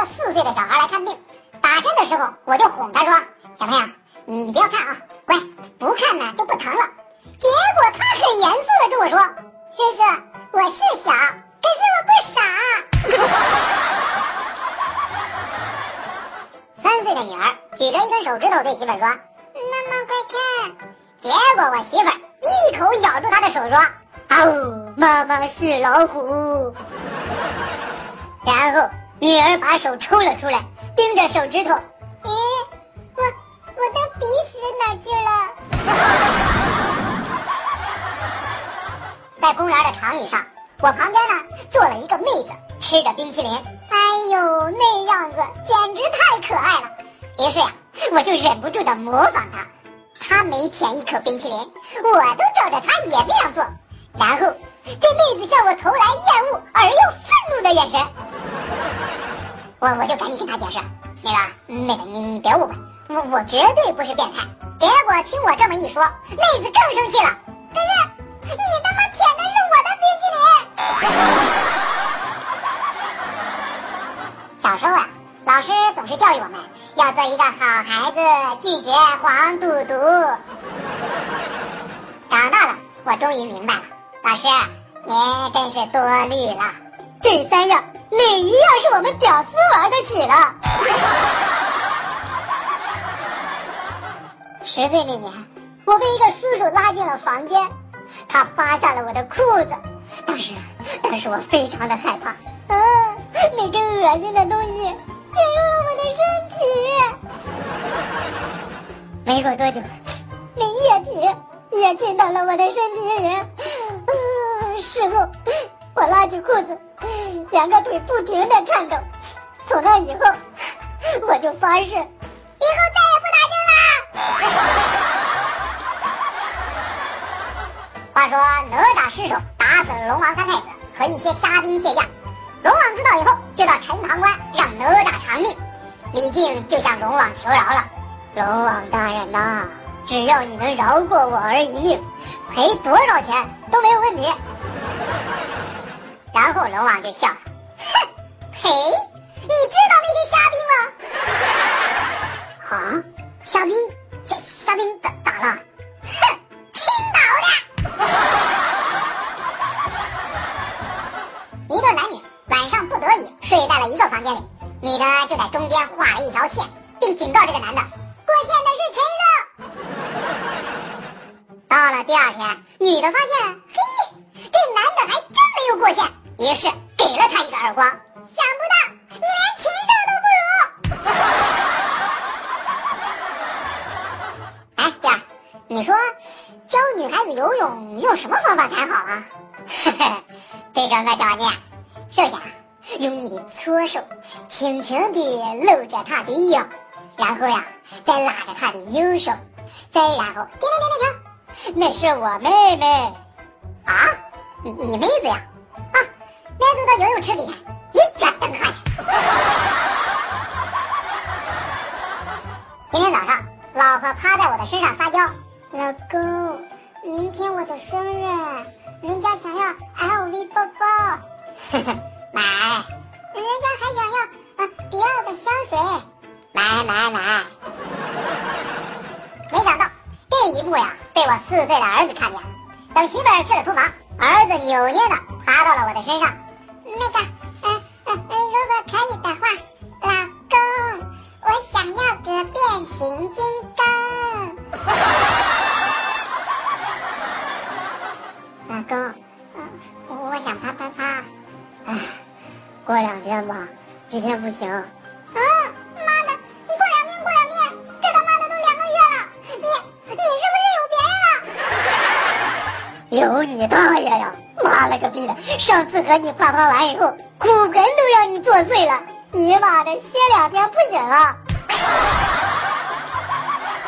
个四岁的小孩来看病，打针的时候我就哄他说：“小朋友，你不要看啊，乖，不看呢就不疼了。”结果他很严肃的跟我说：“先生，我是小，可是我不傻。”三岁的女儿举着一根手指头对媳妇说：“妈妈快看！”结果我媳妇一口咬住她的手说：“哦，妈妈是老虎。”然后女儿把手抽了出来，盯着手指头：“咦，我我的鼻屎哪去了？”在公园的长椅上，我旁边呢坐了一个妹子，吃着冰淇淋。哎呦，那样子简直太可爱了。于是呀，我就忍不住的模仿她。她每舔一口冰淇淋，我都照着她也那样做。然后，这妹子向我投来厌恶而又愤怒的眼神。我我就赶紧跟她解释，那个妹子，你你别误会，我我绝对不是变态。结果听我这么一说，妹子更生气了。可是。你他妈舔的是我的冰淇淋！小时候啊，老师总是教育我们要做一个好孩子，拒绝黄赌毒。长大了，我终于明白了，老师，您真是多虑了。这三样哪一样是我们屌丝玩得起了？十岁那年，我被一个叔叔拉进了房间。他扒下了我的裤子，当时，当时我非常的害怕，啊，那个恶心的东西进入了我的身体。没过多久，那液体也进到了我的身体里。啊，事后我拉起裤子，两个腿不停的颤抖。从那以后，我就发誓，以后再也不打针了。话说哪吒失手打死了龙王三太子和一些虾兵蟹将，龙王知道以后就到陈塘关让哪吒偿命。李靖就向龙王求饶了：“龙王大人呐，只要你能饶过我儿一命，赔多少钱都没有问题。”然后龙王就笑了：“兵，虾兵咋咋了？哼，青岛的。”一对男女晚上不得已睡在了一个房间里，女的就在中间画了一条线，并警告这个男的过线的是禽兽。到了第二天，女的发现，嘿，这男的还真没有过线，于是给了他一个耳光。想不到你用什么方法才好啊？这个我教你，首先用你的左手轻轻地搂着他的腰，然后呀，再拉着他的右手，再然后停停停停停，那是我妹妹啊，你你妹子呀？啊，来走到游泳池里，一脚蹬下去。今天早上，老婆趴在我的身上撒娇。老公，明天我的生日，人家想要 LV 包包，买。人家还想要啊迪奥的香水，买买买。没想到这一幕呀，被我四岁的儿子看见了。等媳妇儿去了厨房，儿子扭捏的爬到了我的身上。那个，老公，嗯，我想啪啪啪，哎，过两天吧，今天不行。啊，妈的，你过两天过两天，这他妈的都两个月了，你你是不是有别人了？有你大爷呀！妈了个逼的，上次和你啪啪完以后，骨盆都让你坐碎了，你妈的歇两天不行了。